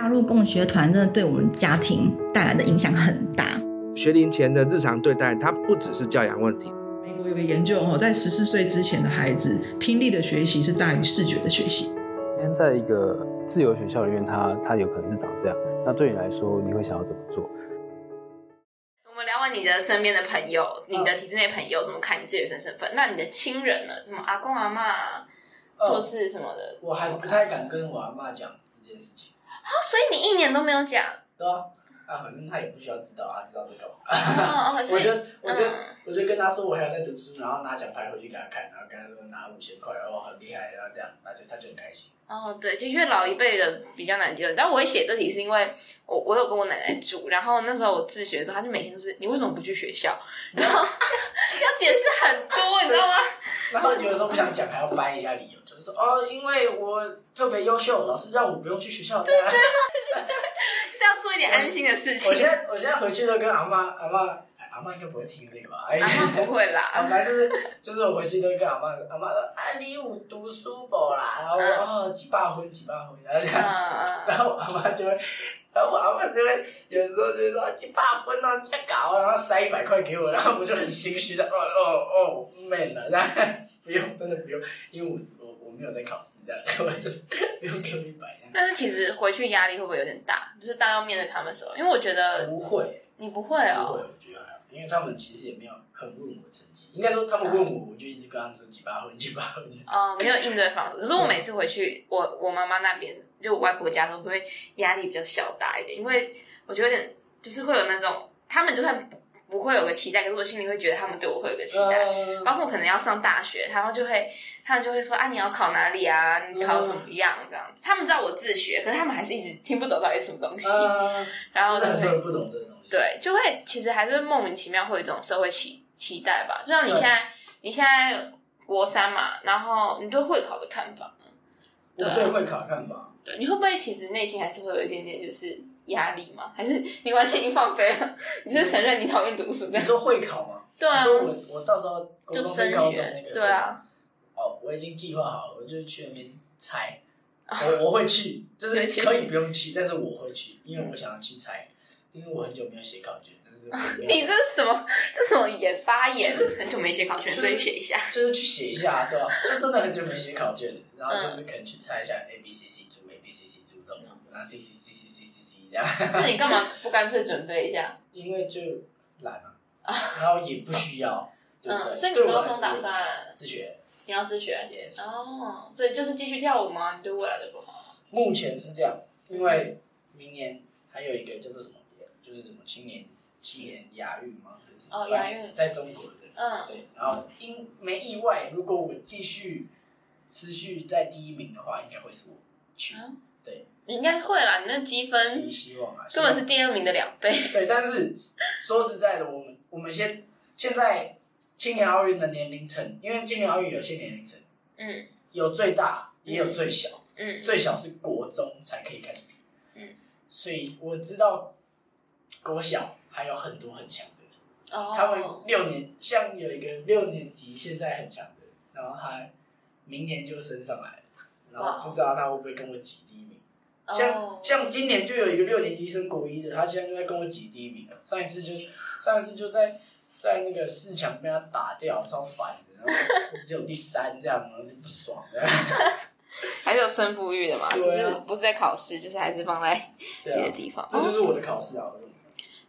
加入共学团真的对我们家庭带来的影响很大。学龄前的日常对待，它不只是教养问题。美国有个研究哦，在十四岁之前的孩子，听力的学习是大于视觉的学习。今天在一个自由学校里面，他他有可能是长这样。那对你来说，你会想要怎么做？我们聊完你的身边的朋友，你的体制内朋友怎么看你自己的身份？那你的亲人呢？什么阿公阿妈？做事什么的，我还不太敢跟我阿妈讲这件事情。啊，所以你一年都没有讲？啊，反正他也不需要知道啊，知道这干嘛？我就我就我就跟他说我还要在读书，然后拿奖牌回去给他看，然后跟他说拿五千块，哦，很厉害，然后这样，那就他就很开心。哦，对，的确老一辈的比较难接受，但我会写这题是因为我我有跟我奶奶住，然后那时候我自学的时候，他就每天都是你为什么不去学校？然后 要解释很多，你知道吗？然后有的时候不想讲，还要掰一下理由，就是说哦，因为我特别优秀，老师让我不用去学校。对对。是要做一点安心的事情。我现在我现在回去都跟阿妈阿妈，阿妈应该不会听这个吧？阿妈不会啦。反正就是就是我回去都会跟阿妈阿妈说啊，你有读书不啦？然后哦几百分几百分，然后这样，然后阿妈就会，然后我阿妈就会有时候就会说几百分哦，太高，然后塞一百块给我，然后我就很心虚的哦哦哦，man 了，然后不用真的不用，因为我我我没有在考试这样，我就不用给我一百。但是其实回去压力会不会有点大？就是当要面对他们的时候，因为我觉得不会，你不会哦。不会，我觉得还好，因为他们其实也没有很问我成绩，应该说他们问我，我就一直跟他们说几八分，几八分。哦，没有应对方式。可是我每次回去，我我妈妈那边就我外婆家的时候，都会压力比较小大一点，因为我觉得有点就是会有那种他们就算不。不会有个期待，可是我心里会觉得他们对我会有个期待，呃、包括可能要上大学，然后就会他们就会说啊，你要考哪里啊？你考怎么样？这样子，他们知道我自学，可是他们还是一直听不懂到底什么东西，呃、然后就会不懂这个东西，对，就会其实还是莫名其妙会有一种社会期期待吧。就像你现在，你现在国三嘛，然后你对会考的看法呢？对，对会考的看法，对，你会不会其实内心还是会有一点点就是。压力吗？还是你完全已经放飞了？你是承认你讨厌读书？你说会考吗？对啊。说我我到时候就升学那个对啊。哦，我已经计划好了，我就去那边猜。我我会去，就是可以不用去，但是我会去，因为我想要去猜，因为我很久没有写考卷，但是你这是什么？这什么演发言？就是很久没写考卷，所以写一下，就是去写一下，对吧？就真的很久没写考卷，然后就是可能去猜一下 A B C C 组 A B C C 组这种，然后 C C C。那你干嘛不干脆准备一下？因为就懒了，然后也不需要。嗯，所以你高中打算自学？你要自学？Yes。哦，所以就是继续跳舞吗？你对未来的规划？目前是这样，因为明年还有一个叫做什么？就是什么青年青年亚运吗？哦，亚运在中国的。嗯。对，然后因没意外，如果我继续持续在第一名的话，应该会是我去。对。你应该会啦，你那积分，希望啊，根本是第二名的两倍。对，但是说实在的，我们我们先现在青年奥运的年龄层，因为青年奥运有些年龄层，嗯，有最大也有最小，嗯，最小是国中才可以开始比，嗯，所以我知道国小还有很多很强的人，哦，他们六年像有一个六年级现在很强的，然后他明年就升上来了，然后不知道他会不会跟我挤第一名。像像今年就有一个六年级升国一的，他现在就在跟我挤第一名了。上一次就上一次就在在那个四强被他打掉，超烦的，然后只有第三这样，就不爽。还是有胜负欲的嘛？只是不是在考试，就是还是放在别的地方。这就是我的考试啊！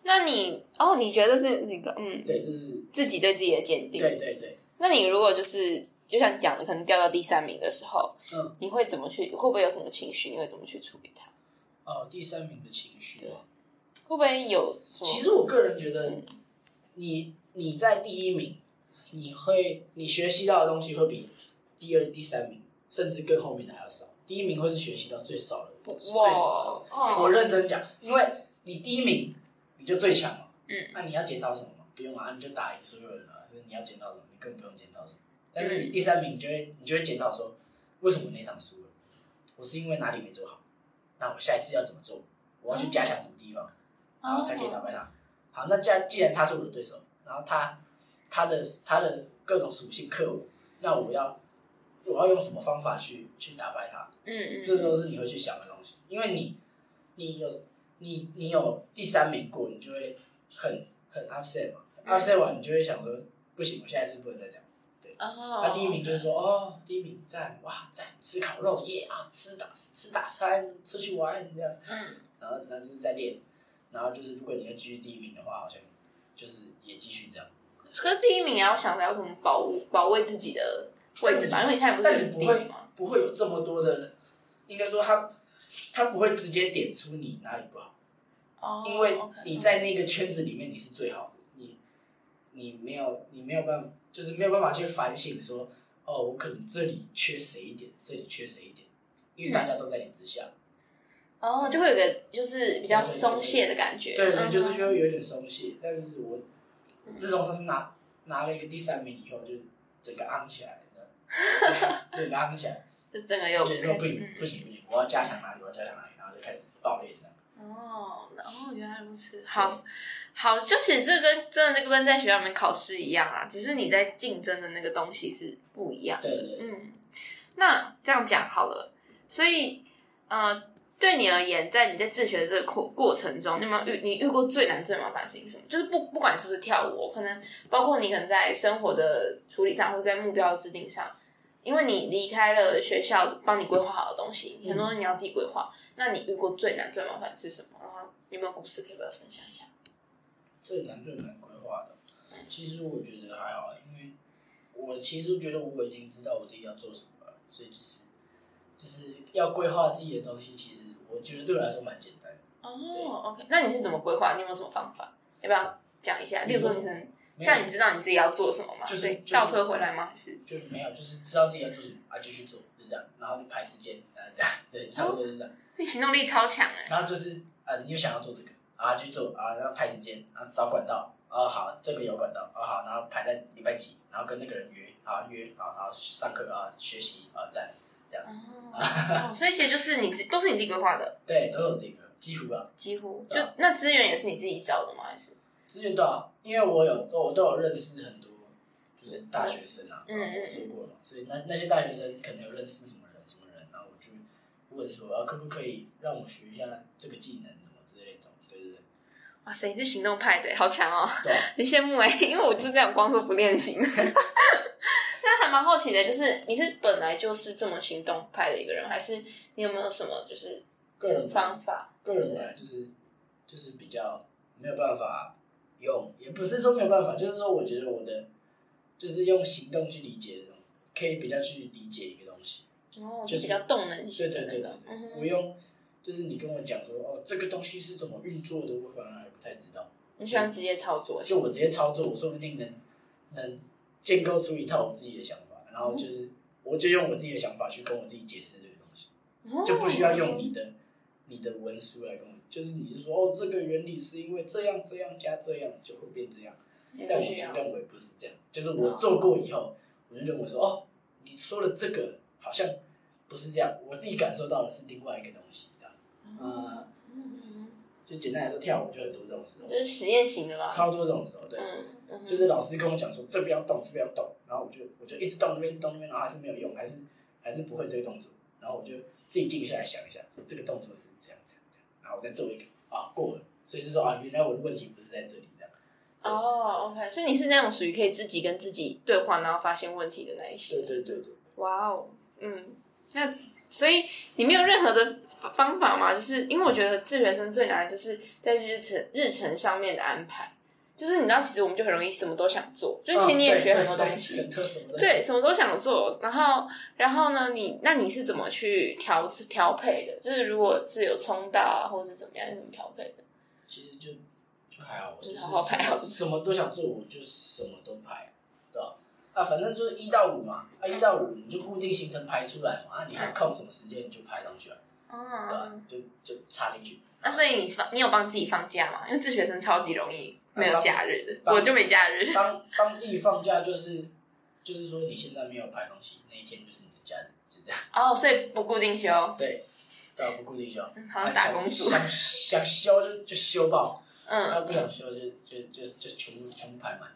那你哦，你觉得是那个嗯？对，就是自己对自己的鉴定。对对对。那你如果就是。就像你讲的，可能掉到第三名的时候，嗯，你会怎么去？会不会有什么情绪？你会怎么去处理它？哦，第三名的情绪，对，会不会有？其实我个人觉得，你你在第一名，你会你学习到的东西会比第二、第三名，甚至更后面的还要少。第一名会是学习到最少的，最少的。我认真讲，因为你第一名你就最强了，嗯，那你要捡到什么？不用啊，你就打赢所有人了。所以你要捡到什么？你更不用捡到什么。但是你第三名，你就会你就会检讨说，为什么那场输了？我是因为哪里没做好？那我下一次要怎么做？我要去加强什么地方，然后才可以打败他？好，那既然既然他是我的对手，然后他他的他的各种属性克我，那我要我要用什么方法去去打败他？嗯嗯，这都是你会去想的东西，因为你你有你你有第三名过，你就会很很 upset 嘛，upset 完你就会想说，不行，我下一次不能再这样。哦啊、第一名就是说，哦，第一名赞，哇赞，吃烤肉耶啊，吃大吃大餐，出去玩这样。嗯。然后那就是在练，然后就是如果你要继续第一名的话，好像就是也继续这样。可是第一名也要想着要怎么保保卫自己的位置吧，因为你现在不是第一名吗？不会有这么多的，应该说他他不会直接点出你哪里不好，哦，因为你在那个圈子里面你是最好的，你你没有你没有办法，就是没有办法去反省说，哦，我可能这里缺谁一点，这里缺谁一点，因为大家都在你之下，哦，就会有个就是比较松懈的感觉，对对，就是就会有点松懈，但是我。自从上次拿拿了一个第三名以后，就整个昂起来了，整个昂起来，就整个又觉得说不行不行不行，我要加强哪里，我要加强哪里，然后就开始爆裂这样。哦，哦，原来如此，好，好，就其实这跟真的这个跟在学校里面考试一样啊，只是你在竞争的那个东西是不一样。对对对。嗯，那这样讲好了，所以，呃。对你而言，在你在自学的这个过过程中，你有没有遇你遇过最难最麻烦的事情是什么？就是不不管是不是跳舞，可能包括你可能在生活的处理上，或者在目标的制定上，因为你离开了学校帮你规划好的东西，很多你要自己规划。嗯、那你遇过最难最麻烦的是什么？然后有没有故事可以跟我分享一下？最难最难规划的，其实我觉得还好，因为我其实觉得我已经知道我自己要做什么了，所以就是就是要规划自己的东西，其实。我觉得对我来说蛮简单的哦。OK，那你是怎么规划？你有没有什么方法？要不要讲一下？例如说，你能像你知道你自己要做什么吗？就是倒推回来吗？还是就是没有？就是知道自己要做什么啊，就去做，就这样。然后就排时间，啊，这样对，差不多是这样。你行动力超强哎。然后就是啊，你又想要做这个啊，去做啊，然后排时间然后，找管道啊，好，这个有管道啊，好，然后排在礼拜几，然后跟那个人约啊约啊，然后上课啊，学习啊，在。哦，所以其实就是你自都是你自己规划的，对，都有这个，几乎啊，几乎就那资源也是你自己找的吗？还是资源多少？因为我有我都有认识很多，就是大学生啊，嗯嗯，说过了，所以那那些大学生可能有认识什么人什么人，然后我就问说啊，可不可以让我学一下这个技能。哇塞，你是行动派的，好强哦，对，很羡慕哎，因为我是这样光说不练习。那还蛮好奇的，就是你是本来就是这么行动派的一个人，还是你有没有什么就是个人方法？个人本来就是就是比较没有办法用，也不是说没有办法，就是说我觉得我的就是用行动去理解的，可以比较去理解一个东西。哦，就是比较动能性。对对对对，不用就是你跟我讲说哦，这个东西是怎么运作的，我反而还不太知道。你喜欢直接操作？就我直接操作，我说不定能能。建构出一套我自己的想法，然后就是，我就用我自己的想法去跟我自己解释这个东西，就不需要用你的你的文书来跟我，就是你是说哦，这个原理是因为这样这样加这样就会变这样，但我就认为不是这样，就是我做过以后，我就认为说哦，你说的这个好像不是这样，我自己感受到的是另外一个东西，这样，嗯。就简单来说，跳舞就很多这种时候，就是实验型的吧，超多这种时候，对，嗯嗯、就是老师跟我讲说，这不要动，这不要动，然后我就我就一直动那边，一直动那边，然后还是没有用，还是还是不会这个动作，然后我就自己静下来想一下，说这个动作是这样这样这样，然后我再做一个啊过了，所以就说啊，原来我的问题不是在这里这样。哦，OK，所以你是那种属于可以自己跟自己对话，然后发现问题的那一些。对对对对。哇哦，嗯，那。所以你没有任何的方法吗？就是因为我觉得自学生最难的就是在日程日程上面的安排。就是你知道，其实我们就很容易什么都想做，就是其实你也学很多东西，对，什么都想做。然后，然后呢，你那你是怎么去调调配的？就是如果是有冲到啊，或是怎么样，你怎么调配的？其实就就还好，就是好好排好，什么都想做，我就什么都排。啊，反正就是一到五嘛，啊，一到五你就固定行程排出来嘛，啊，你还空什么时间你就排上去啊，嗯，对吧？就就插进去。那所以你放，你有帮自己放假吗？因为自学生超级容易没有假日的，我就没假日。帮帮自己放假就是就是说你现在没有排东西，那一天就是你的假日，就这样。哦，所以不固定休。对，对，不固定休。好像打工族。想想休就就休爆，嗯，那不想休就就就就全部全部排满。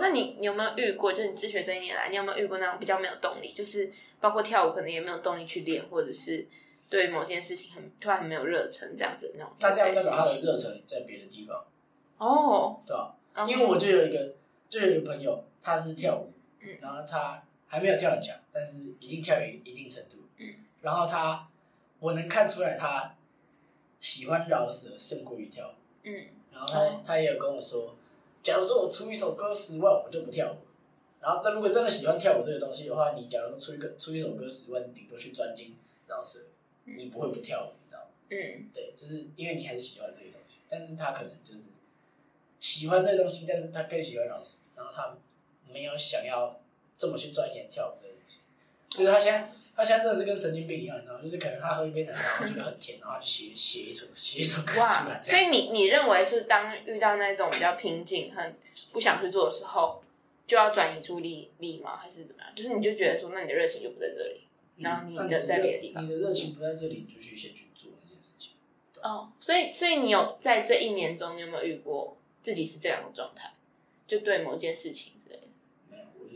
那你你有没有遇过？就是你自学这一年来，你有没有遇过那种比较没有动力？就是包括跳舞，可能也没有动力去练，或者是对某件事情很突然很没有热忱这样子那种。那这样代表他的热忱在别的地方哦，对吧？因为我就有一个，就有一个朋友，他是跳舞，嗯，然后他还没有跳很强，但是已经跳有一定程度，嗯，然后他，我能看出来他喜欢饶舌胜过于跳舞，嗯，然后他他也有跟我说，假如说我出一首歌十万，我就不跳舞，然后这如果真的喜欢跳舞这个东西的话，你假如出一个出一首歌十万，顶多去专精饶舌，你不会不跳舞，你知道吗？嗯，对，就是因为你还是喜欢这个东西，但是他可能就是。喜欢这个东西，但是他更喜欢老师，然后他没有想要这么去钻研跳舞的东西，就是他现在他现在真的是跟神经病一样，然后就是可能他喝一杯奶茶，然后觉得很甜，然后就写写一首写一首歌出来。所以你你认为是当遇到那种比较瓶颈、很不想去做的时候，就要转移注意力吗？还是怎么样？就是你就觉得说，那你的热情就不在这里，然后你的在别的地方，你的热情不在这里，你就去先去做那件事情。哦，所以所以你有在这一年中，你有没有遇过？自己是这样的状态，就对某件事情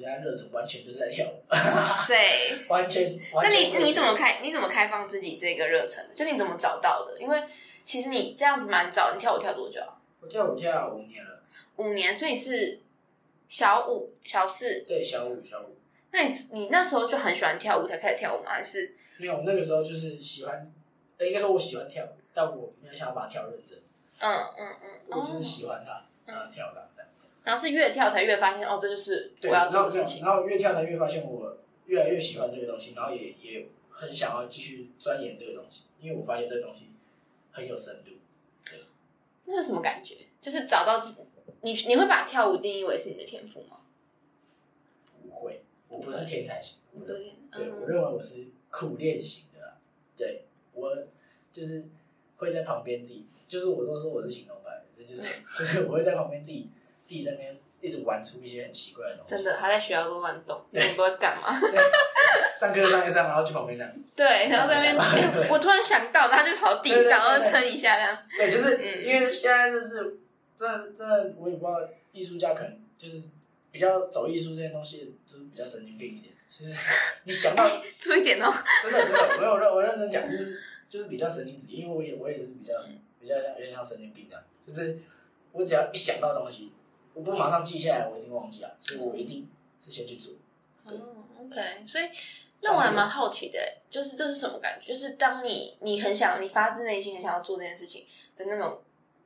之类的。没有，我觉得热忱完全就是在跳舞。哇塞，完全。那你你怎么开？你怎么开放自己这个热忱的？就你怎么找到的？因为其实你这样子蛮早，你跳舞跳多久啊？我跳舞跳五年了。五年，所以是小五、小四。对，小五、小五。那你你那时候就很喜欢跳舞才开始跳舞吗？还是没有？那个时候就是喜欢，应该说我喜欢跳舞，但我没有想要把它跳认真。嗯嗯嗯，我就是喜欢它，然后跳它这样。然后是越跳才越发现，哦，这就是我要做的事情。然后越跳才越发现我越来越喜欢这个东西，然后也也很想要继续钻研这个东西，因为我发现这个东西很有深度。对，那是什么感觉？就是找到自己，你你会把跳舞定义为是你的天赋吗？不会，我不是天才型。对，对，我认为我是苦练型的啦。对，我就是会在旁边自己。就是我都说我是行动派，所以就是就是我会在旁边自己自己在那边一直玩出一些很奇怪的东西。真的，他在学校都乱动，你不会干嘛？上课上一上，然后去旁边这样。对，然后在那边、欸，我突然想到，然后他就跑地上，然后撑一下这样。对，就是、嗯、因为现在就是真的真的，我也不知道艺术家可能就是比较走艺术这些东西，就是比较神经病一点。就是 你想到出一点哦，真的真的，我有认我认真讲，就是就是比较神经质，因为我也我也是比较。比较像有点像神经病这样，就是我只要一想到东西，我不马上记下来，我一定忘记啊，所以我一定是先去做。嗯，OK，所以那我还蛮好奇的，就是这是什么感觉？就是当你你很想，你发自内心很想要做这件事情的那种，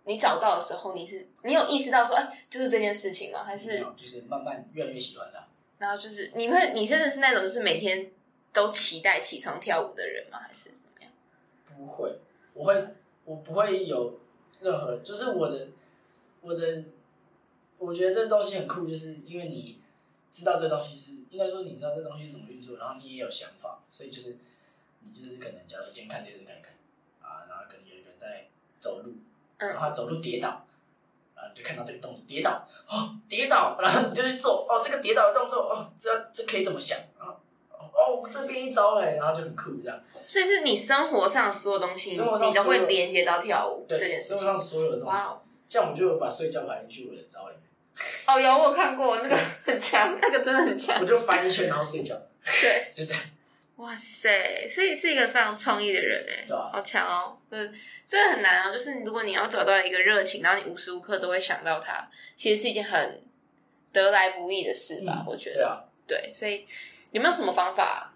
你找到的时候，你是你有意识到说，哎，就是这件事情吗？还是就是慢慢越来越喜欢它？然后就是你会，你真的是那种就是每天都期待起床跳舞的人吗？还是怎么样？不会，我会。我不会有任何，就是我的，我的，我觉得这东西很酷，就是因为你知道这东西是，应该说你知道这东西是怎么运作，然后你也有想法，所以就是你就是可能，假如今天看电视看一看，啊，然后可能有一个人在走路，然后他走路跌倒，然后你就看到这个动作跌倒，哦，跌倒，然后你就去做，哦，这个跌倒的动作，哦，这这可以怎么想啊？哦，这边一招嘞，然后就很酷这样。所以是你生活上所有东西，你都会连接到跳舞这件事情。生活上所有的东西，哇，这样我就有把睡觉排进去我的招里面。哦，有我看过那个很强，那个真的很强。我就翻一圈然后睡觉。对，就这样。哇塞，所以是一个非常创意的人哎，对啊，好强哦。嗯，这个很难哦，就是如果你要找到一个热情，然后你无时无刻都会想到他，其实是一件很得来不易的事吧？我觉得。对，所以有没有什么方法？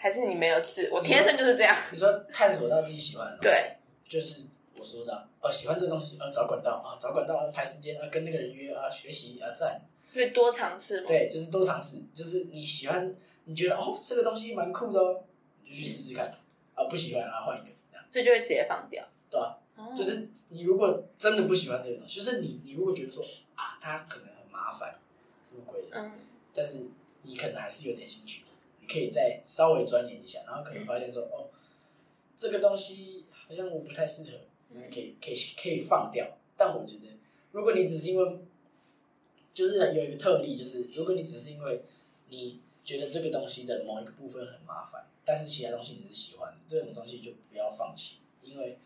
还是你没有吃，我天生就是这样。你说探索到自己喜欢的，对，就是我说的哦，喜欢这东西，呃，找管道啊，找管道排时间啊，跟那个人约啊，学习啊，赞。因为多尝试嘛。对，就是多尝试，就是你喜欢，你觉得哦，这个东西蛮酷的哦，你就去试试看。啊，不喜欢然后换一个，这样。所以就会直接放掉。对啊，就是你如果真的不喜欢这个东西，就是你你如果觉得说啊，它可能很麻烦，什么鬼的，嗯，但是你可能还是有点兴趣。你可以再稍微钻研一下，然后可能发现说，哦，这个东西好像我不太适合，可以可以可以放掉。但我觉得，如果你只是因为，就是有一个特例，就是如果你只是因为你觉得这个东西的某一个部分很麻烦，但是其他东西你是喜欢的，这种东西就不要放弃，因为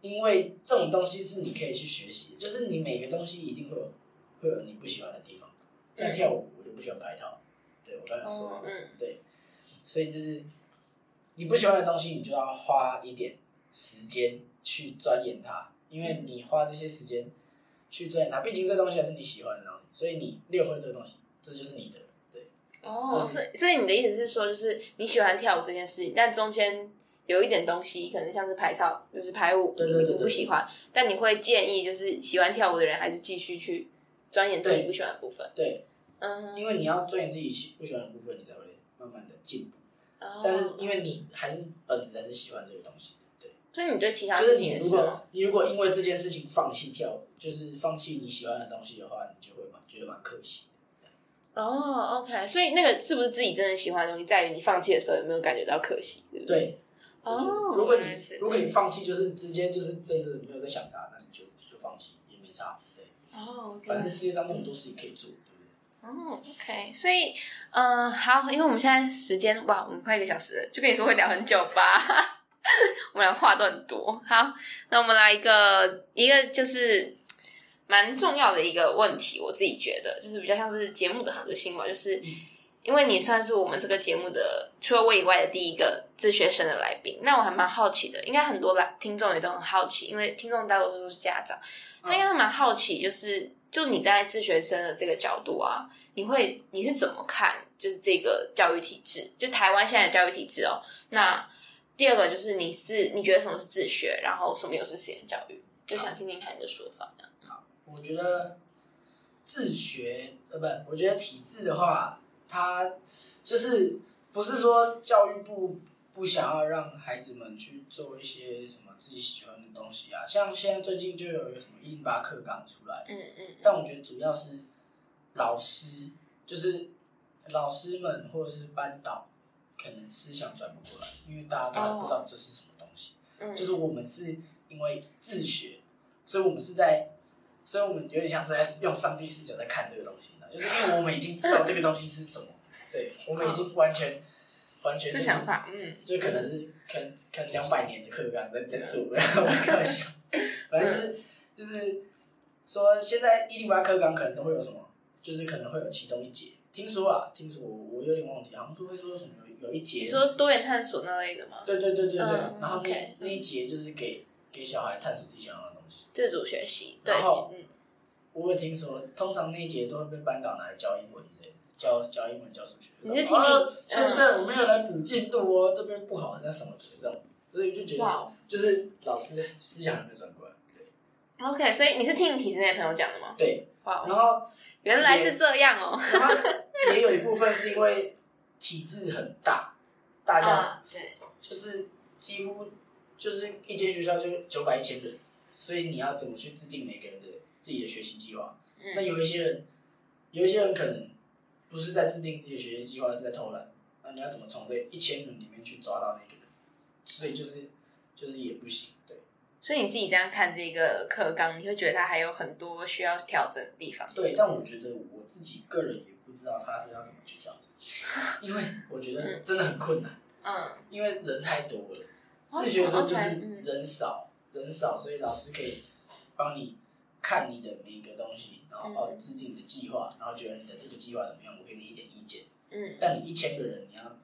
因为这种东西是你可以去学习，就是你每个东西一定会有会有你不喜欢的地方。像跳舞，我就不喜欢拍套，对我刚才说对。所以就是，你不喜欢的东西，你就要花一点时间去钻研它，因为你花这些时间去钻研它，毕竟这东西还是你喜欢的东西，所以你练会这个东西，这就是你的。对，哦，所以所以你的意思是说，就是你喜欢跳舞这件事情，但中间有一点东西，可能像是排套，就是排舞，对对对对，你不喜欢，但你会建议，就是喜欢跳舞的人还是继续去钻研自己不喜欢的部分。对，嗯，因为你要钻研自己喜不喜欢的部分，你才会慢慢的进步。但是因为你还是本质还是喜欢这个东西。所以你对其他就是你如果你如果因为这件事情放弃跳舞，就是放弃你喜欢的东西的话，你就会蛮觉得蛮可惜的。哦，OK，所以那个是不是自己真的喜欢的东西，在于你放弃的时候有没有感觉到可惜？对不对？对。哦。如果你如果你放弃，就是直接就是真的没有在想它，那你就就放弃也没差，对。哦。反正世界上那么多事情可以做。哦、oh，OK，所以，嗯、呃，好，因为我们现在时间，哇，我们快一个小时了，就跟你说会聊很久吧，我们俩话都很多。好，那我们来一个一个就是蛮重要的一个问题，我自己觉得就是比较像是节目的核心吧，就是因为你算是我们这个节目的除了我以外的第一个自学生的来宾，那我还蛮好奇的，应该很多来听众也都很好奇，因为听众大多数都是家长，他应该蛮好奇，就是。就你在自学生的这个角度啊，你会你是怎么看？就是这个教育体制，就台湾现在的教育体制哦。那第二个就是你是你觉得什么是自学，然后什么又是实验教育？就想听听看你的说法。好，我觉得自学呃不，我觉得体制的话，它就是不是说教育部不想要让孩子们去做一些什么。自己喜欢的东西啊，像现在最近就有一个什么一零八课纲出来，嗯嗯，但我觉得主要是老师，就是老师们或者是班导，可能思想转不过来，因为大家都还不知道这是什么东西。嗯，就是我们是因为自学，所以我们是在，所以我们有点像是在用上帝视角在看这个东西呢，就是因为我们已经知道这个东西是什么，对，我们已经完全。完全就是，想法嗯，就可能是可能可能两百年的课纲在在做，我开玩笑，反正是就是说现在一零八课纲可能都会有什么，就是可能会有其中一节，听说啊，听说我我有点忘记，好像都会说什么有有一节，你说多元探索那类的吗？对对对对对，嗯、然后那一节就是给给小孩探索自己想要的东西，自主学习，对，然后嗯，我有听说，通常那一节都会被班导拿来教英文之类的。教教英文教数学，你是听你、啊？现在我没有来补进度哦，嗯、这边不好，那什么的这种，所以就觉得.就是老师思想还没有转过来。对，OK，所以你是听你体制内朋友讲的吗？对，哇、然后原来是这样哦。然后也有一部分是因为体制很大，大家、uh, 对，就是几乎就是一间学校就九百一千人，所以你要怎么去制定每个人的自己的学习计划？嗯、那有一些人，有一些人可能。不是在制定自己的学习计划，是在偷懒。那你要怎么从这一千人里面去抓到那个人？所以就是就是也不行，对。所以你自己这样看这个课纲，你会觉得它还有很多需要调整的地方。对，但我觉得我自己个人也不知道他是要怎么去调整，因为我觉得真的很困难。嗯。因为人太多了，自学生就是人少，人少，所以老师可以帮你看你的每一个东西。然后制定你的计划，然后觉得你的这个计划怎么样，我给你一点意见。嗯，但你一千个人，你要，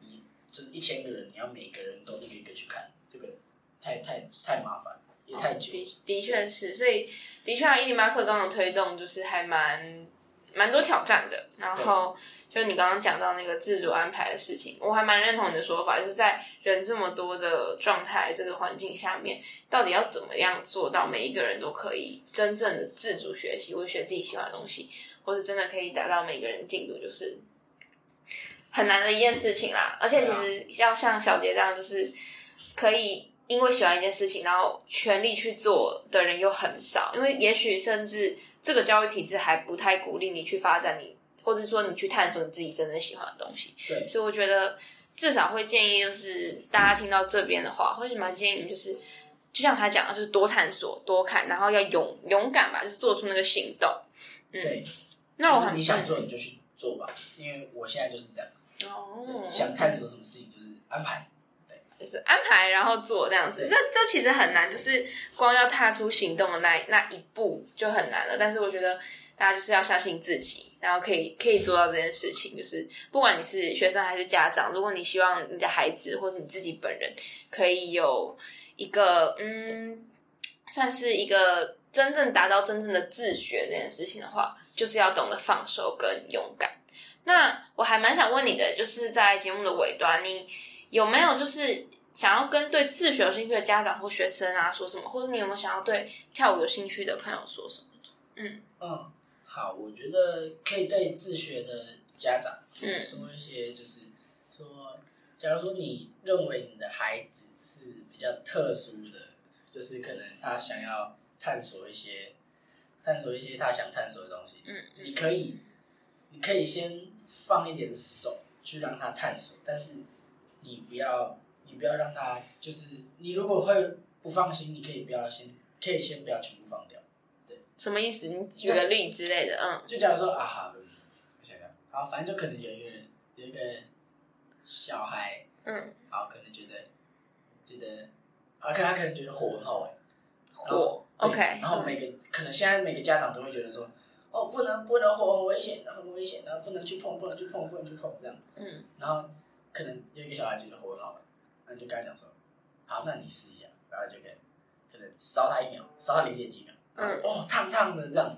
你就是一千个人，你要每个人都一个一个去看，这个太太太麻烦，也太久。的的确是，所以的确啊，一零八课纲的推动就是还蛮。蛮多挑战的，然后就你刚刚讲到那个自主安排的事情，我还蛮认同你的说法，就是在人这么多的状态这个环境下面，到底要怎么样做到每一个人都可以真正的自主学习，或者学自己喜欢的东西，或是真的可以达到每个人进度，就是很难的一件事情啦。而且其实要像小杰这样，就是可以因为喜欢一件事情，然后全力去做的人又很少，因为也许甚至。这个教育体制还不太鼓励你去发展你，或者说你去探索你自己真正喜欢的东西。对，所以我觉得至少会建议，就是大家听到这边的话，会是蛮建议你，就是就像他讲的，就是多探索、多看，然后要勇勇敢吧，就是做出那个行动。嗯、对，那我很你想做你就去做吧，因为我现在就是这样。哦，想探索什么事情就是安排。就是安排，然后做这样子，这这其实很难，就是光要踏出行动的那那一步就很难了。但是我觉得大家就是要相信自己，然后可以可以做到这件事情。就是不管你是学生还是家长，如果你希望你的孩子或者你自己本人可以有一个嗯，算是一个真正达到真正的自学这件事情的话，就是要懂得放手跟勇敢。那我还蛮想问你的，就是在节目的尾端，你有没有就是想要跟对自学有兴趣的家长或学生啊说什么，或者你有没有想要对跳舞有兴趣的朋友说什么？嗯嗯，好，我觉得可以对自学的家长说一些，就是说，假如说你认为你的孩子是比较特殊的，就是可能他想要探索一些，探索一些他想探索的东西，嗯，你可以，你可以先。放一点手去让他探索，但是你不要，你不要让他就是你如果会不放心，你可以不要先，可以先不要全部放掉。对，什么意思？你举个例之类的，嗯，就假如说啊，好，我想想，好，反正就可能有一个人，有一个小孩，嗯，好，可能觉得觉得，好，看他可能觉得火很好玩，火，OK，然后每个、嗯、可能现在每个家长都会觉得说。哦，不能不能火，很危险，很危险，然后不能去碰，不能去碰，不能去碰，这样。嗯。然后可能有一个小孩觉得火很好玩，那你就跟他讲说，好，那你试一下，然后就可以可能烧他一秒，烧他零点几秒，嗯，哦，烫烫的这样，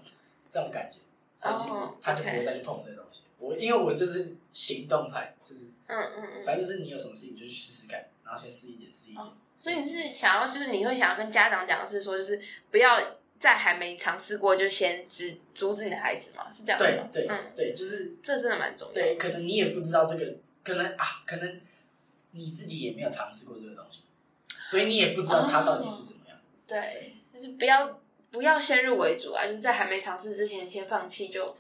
这种感觉，所以就是他就不会再去碰这个东西。我因为我就是行动派，就是嗯嗯嗯，反正就是你有什么事情就去试试看，然后先试一点，试一点。所以你是想要，就是你会想要跟家长讲的是说，就是不要。在还没尝试过就先只阻止你的孩子嘛？是这样子吗？对对、嗯、对，就是这真的蛮重要的。对，可能你也不知道这个，可能啊，可能你自己也没有尝试过这个东西，所以你也不知道它到底是怎么样。哦、对，就是不要不要先入为主啊，就是在还没尝试之前先放弃，就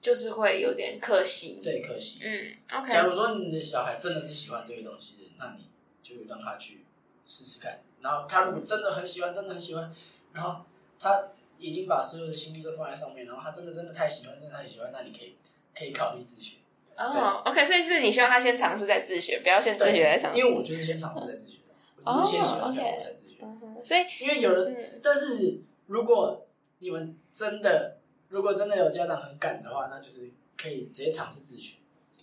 就是会有点可惜。对，可惜。嗯，OK。假如说你的小孩真的是喜欢这个东西，那你就让他去试试看。然后他如果真的很喜欢，真的很喜欢，然后。他已经把所有的心力都放在上面，然后他真的真的太喜欢，真的太喜欢，那你可以可以考虑自学。哦，OK，所以是你希望他先尝试再自学，不要先自学再尝试。因为我就是先尝试再自学，我只是先喜欢跳舞再自学。所以，因为有人，嗯、但是如果你们真的，如果真的有家长很赶的话，那就是可以直接尝试自学。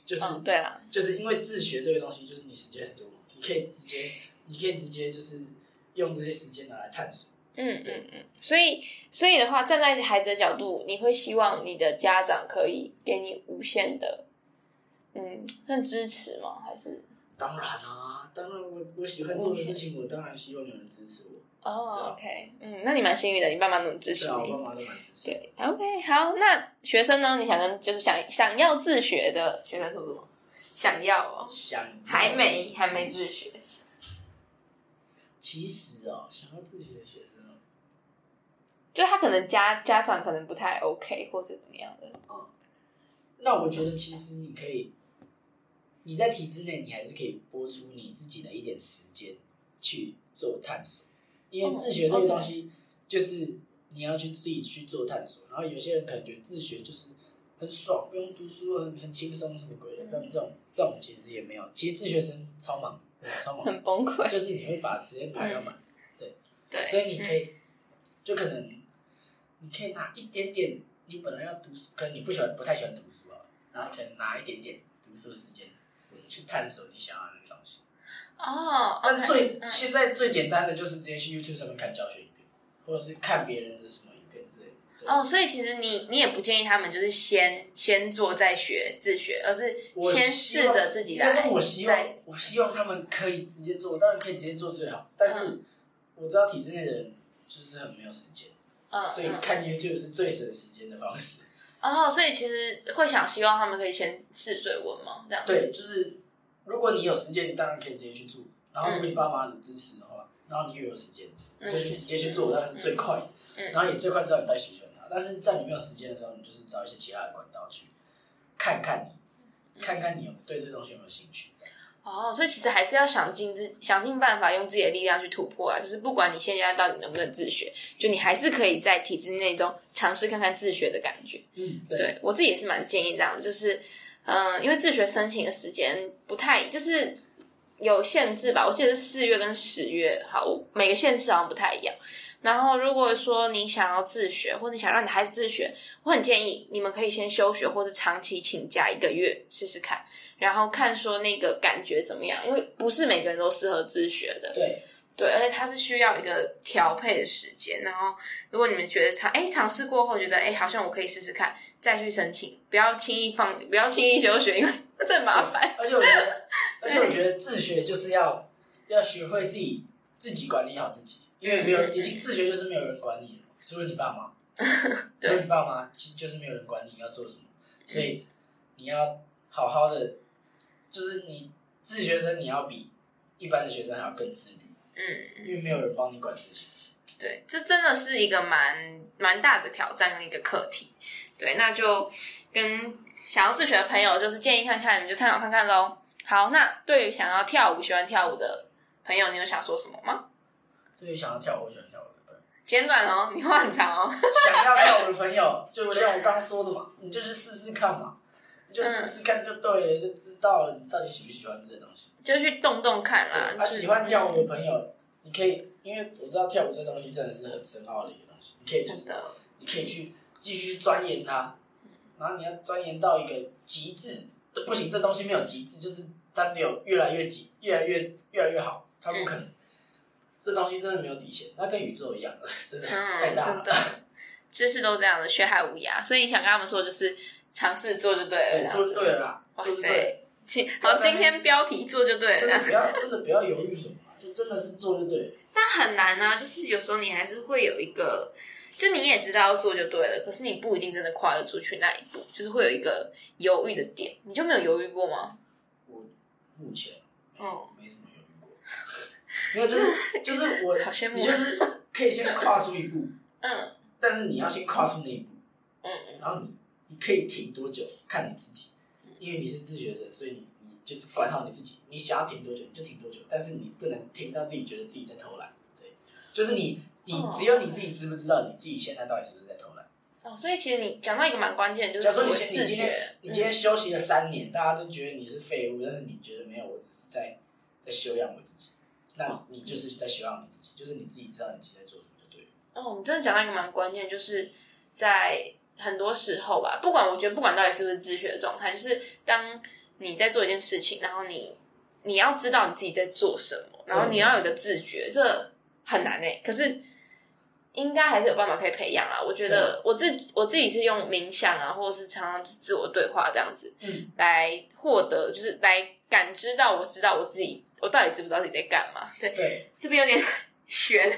就是、哦、对啦，就是因为自学这个东西，就是你时间很多，你可以直接，你可以直接就是用这些时间拿来探索。嗯嗯嗯，所以所以的话，站在孩子的角度，你会希望你的家长可以给你无限的，嗯，算支持吗？还是？当然啊，当然我我喜欢做的事情，我当然希望有人支持我。哦，OK，嗯，那你蛮幸运的，你爸妈能支持你。对，我爸妈都蛮支持。对，OK，好，那学生呢？你想跟就是想想要自学的学生说什么？想要哦，想还没还没自学。其实哦，想要自学的学生。就他可能家家长可能不太 OK，或是怎么样的。嗯，那我觉得其实你可以，你在体制内，你还是可以拨出你自己的一点时间去做探索，因为自学这个东西就是你要去自己去做探索。然后有些人可能觉得自学就是很爽，不用读书，很很轻松，什么鬼的。但这种这种其实也没有，其实自学生超忙，超忙，很崩溃。就是你会把时间排到满，对对，所以你可以就可能。你可以拿一点点，你本来要读书，可能你不喜欢，不太喜欢读书啊，然后可能拿一点点读书的时间，去探索你想要的那个东西。哦，但最、嗯、现在最简单的就是直接去 YouTube 上面看教学影片，或者是看别人的什么影片之类的。哦，所以其实你你也不建议他们就是先先做再学自学，而是先试着自己来。但是我希望我希望他们可以直接做，当然可以直接做最好，但是我知道体制内的人就是很没有时间。所以看 YouTube 是最省时间的方式。哦，所以其实会想希望他们可以先试水温嘛，这样。对，就是如果你有时间，你当然可以直接去做。然后如果你爸妈很支持的话，然后你又有时间，就去直接去做，当然是最快的。然后也最快知道你到底喜不喜欢它。但是在你没有时间的时候，你就是找一些其他的管道去看看你，看看你有对这东西有没有兴趣。哦，所以其实还是要想尽自想尽办法，用自己的力量去突破啊！就是不管你现在到底能不能自学，就你还是可以在体制内中尝试看看自学的感觉。嗯，对，对我自己也是蛮建议这样，就是嗯、因为自学申请的时间不太，就是有限制吧，我记得是四月跟十月，好，每个县市好像不太一样。然后如果说你想要自学，或者你想让你孩子自学，我很建议你们可以先休学或者长期请假一个月试试看，然后看说那个感觉怎么样，因为不是每个人都适合自学的。对。对，而且它是需要一个调配的时间。然后，如果你们觉得尝哎尝试过后觉得哎好像我可以试试看，再去申请，不要轻易放，不要轻易休学，因为 这很麻烦。而且我觉得，而且我觉得自学就是要要学会自己自己管理好自己，因为没有已经自学就是没有人管你了，除了你爸妈，除了你爸妈，其实就是没有人管你要做什么，所以你要好好的，就是你自学生你要比一般的学生还要更自律。嗯，因为没有人帮你管事情。对，这真的是一个蛮蛮大的挑战跟一个课题。对，那就跟想要自学的朋友，就是建议看看，你们就参考看看喽。好，那对于想要跳舞、喜欢跳舞的朋友，你有想说什么吗？对于想要跳舞、喜欢跳舞的朋友，简短哦，你话很长哦。想要跳舞的朋友，就像我刚说的嘛，你就去试试看嘛，你就试试看就对了，就知道了你到底喜不喜欢这些东西。就去动动看啦。啊，喜欢跳舞的朋友，嗯、你可以，因为我知道跳舞这东西真的是很深奥的一个东西，你可以就是，你可以去继续钻研它，然后你要钻研到一个极致，不行，这东西没有极致，就是它只有越来越极，越来越越来越好，它不可能，嗯、这东西真的没有底线，它跟宇宙一样，真的、嗯、太大了，真的，知识都这样的，学海无涯，所以你想跟他们说，就是尝试做就对了，做就对了啦，哇塞。好，今天标题做就对了。真的不要，真的不要犹豫什么，就真的是做就对了。但很难啊，就是有时候你还是会有一个，就你也知道要做就对了，可是你不一定真的跨得出去那一步，就是会有一个犹豫的点。你就没有犹豫过吗？我目前嗯，没什么犹豫过。没有，就是 就是我，好羡慕，你就是可以先跨出一步，嗯，但是你要先跨出那一步，嗯嗯，然后你你可以停多久，看你自己。因为你是自学生，所以你你就是管好你自己，你想要停多久你就停多久，但是你不能停到自己觉得自己在偷懒，对，就是你你只有你自己知不知道你自己现在到底是不是在偷懒？哦，所以其实你讲到一个蛮关键，就是假如说你你今天你今天休息了三年，大家都觉得你是废物，但是你觉得没有，我只是在在修养我自己，那你就是在修养你自己，就是你自己知道你自己在做什么就对了。哦，你真的讲到一个蛮关键，就是在。很多时候吧，不管我觉得不管到底是不是自学的状态，就是当你在做一件事情，然后你你要知道你自己在做什么，然后你要有一个自觉，这很难诶。可是应该还是有办法可以培养啦。我觉得我自己我自己是用冥想啊，或者是常常自我对话这样子，嗯，来获得就是来感知到我知道我自己我到底知不知道自己在干嘛。对，对，这边有点 悬，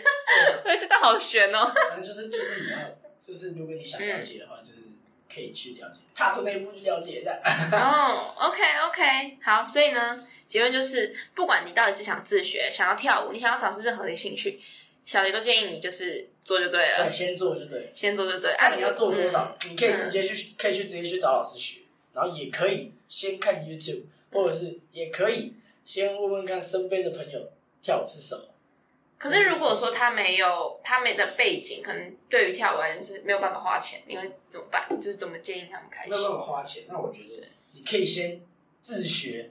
对，这倒好悬哦。反正就是就是你要。就是如果你想了解的话，嗯、就是可以去了解，踏出那一步去了解的。哦、oh,，OK OK，好，所以呢，结论就是，不管你到底是想自学、想要跳舞，你想要尝试任何的兴趣，小黎都建议你就是做就对了。对，先做就对，先做就对。看、啊、你要做多少，嗯、你可以直接去，可以去直接去找老师学，然后也可以先看 YouTube，或者是也可以先问问看身边的朋友跳舞是什么。可是如果说他没有他没的背景，可能对于跳舞来讲是没有办法花钱，你会怎么办？就是怎么建议他们开始？没有办法花钱，那我觉得你可以先自学，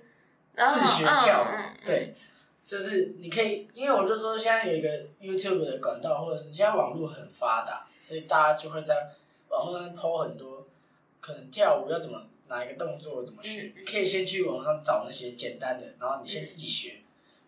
自学跳舞。对，就是你可以，因为我就说现在有一个 YouTube 的管道，或者是现在网络很发达，所以大家就会在网络上 po 很多可能跳舞要怎么哪一个动作怎么学，你可以先去网上找那些简单的，然后你先自己学，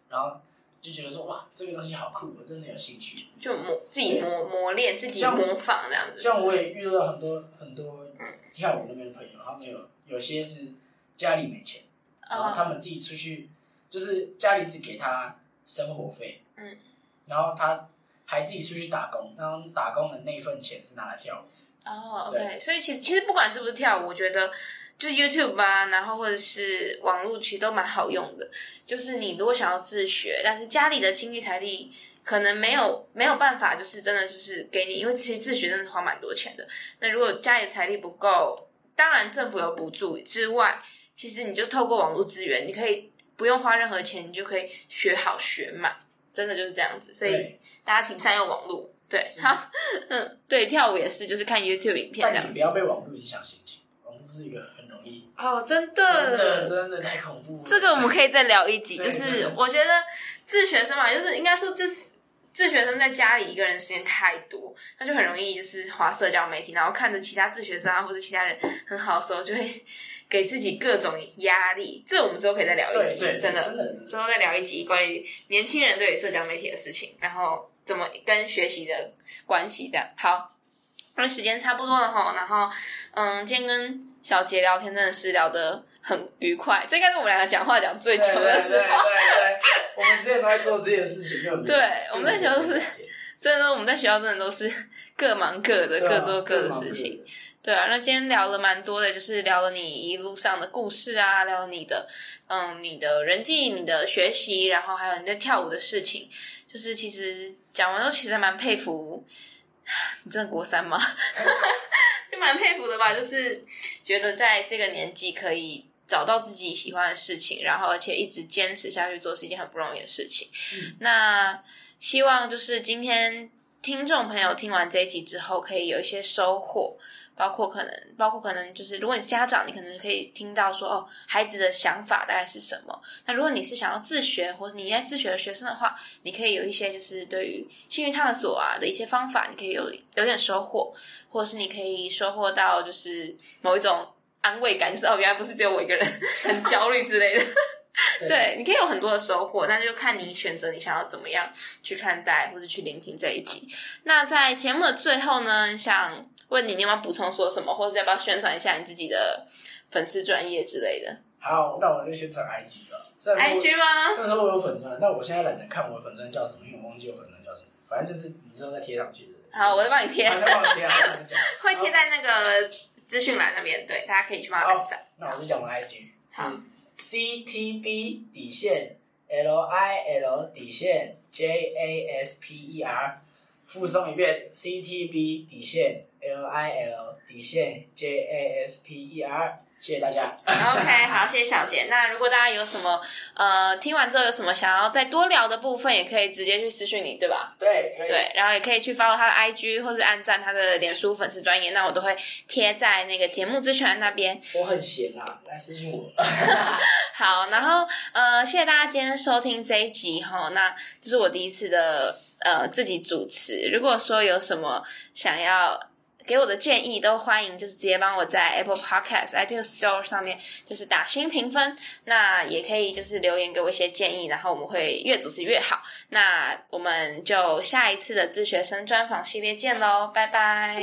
然后。就觉得说哇，这个东西好酷，我真的有兴趣。就磨自己磨磨练，自己模仿这样子。像我也遇到很多很多跳舞那边的朋友，他们有有些是家里没钱，然后他们自己出去，就是家里只给他生活费，嗯，然后他还自己出去打工，然后打工的那份钱是拿来跳舞。哦，OK，所以其实其实不管是不是跳舞，我觉得。就 YouTube 啊，然后或者是网络，其实都蛮好用的。就是你如果想要自学，但是家里的经济财力可能没有没有办法，就是真的就是给你，因为其实自学真的是花蛮多钱的。那如果家里的财力不够，当然政府有补助之外，其实你就透过网络资源，你可以不用花任何钱，你就可以学好学满，真的就是这样子。所以大家请善用网络，对，好，嗯，对，跳舞也是，就是看 YouTube 影片这样子，但你不要被网络影响心情。网络是一个很哦，真的，真的真的太恐怖了。这个我们可以再聊一集，就是我觉得自学生嘛，就是应该说这是。自学生在家里一个人时间太多，他就很容易就是滑社交媒体，然后看着其他自学生啊或者其他人很好的时候，就会给自己各种压力。这我们之后可以再聊一集，真的，真的之后再聊一集关于年轻人对于社交媒体的事情，然后怎么跟学习的关系这样。好，那时间差不多了哈，然后嗯，今天跟小杰聊天真的是聊得很愉快，这应该是我们两个讲话讲最久的时候。对对对对我们之前都在做这件事情，对，我们在学校都是，真的，我们在学校真的都是各忙各的，各做各的事情。对啊，那今天聊了蛮多的，就是聊了你一路上的故事啊，聊了你的，嗯，你的人际、你的学习，然后还有你在跳舞的事情。就是其实讲完之后，其实还蛮佩服，你真的国三吗？就蛮佩服的吧，就是觉得在这个年纪可以。找到自己喜欢的事情，然后而且一直坚持下去做是一件很不容易的事情。嗯、那希望就是今天听众朋友听完这一集之后，可以有一些收获，包括可能，包括可能就是如果你是家长，你可能可以听到说哦，孩子的想法大概是什么。那如果你是想要自学，或者你在自学的学生的话，你可以有一些就是对于兴趣探索啊的一些方法，你可以有有点收获，或者是你可以收获到就是某一种。安慰感就是哦，原来不是只有我一个人 很焦虑之类的。对，你可以有很多的收获，那就看你选择你想要怎么样去看待或者去聆听这一集。那在节目的最后呢，想问你，你有没有补充说什么，或者要不要宣传一下你自己的粉丝专业之类的？好，那我就宣传 IG 了。IG 吗？那时候我有粉钻，但我现在懒得看我的粉钻叫什么，因为我忘记我粉钻叫什么。反正就是你之后再贴上去的。好，我再帮你贴。我再帮你贴啊，会贴在那个。资讯栏那边，对，大家可以去帮他点赞。那我就讲我 IG 是 CTB 底线 LIL 底线 JASPER，附送一遍 CTB 底线 LIL 底线 JASPER。谢谢大家。OK，好，谢谢小杰。那如果大家有什么呃听完之后有什么想要再多聊的部分，也可以直接去私讯你，对吧？对，可以。对，然后也可以去 follow 他的 IG，或是按赞他的脸书粉丝专页，那我都会贴在那个节目资讯那边。我很闲啊，来私讯我。好，然后呃，谢谢大家今天收听这一集哈。那这是我第一次的呃自己主持。如果说有什么想要。给我的建议都欢迎，就是直接帮我在 Apple Podcast、iTunes Store 上面就是打新评分，那也可以就是留言给我一些建议，然后我们会越主持越好。那我们就下一次的自学生专访系列见喽，拜拜。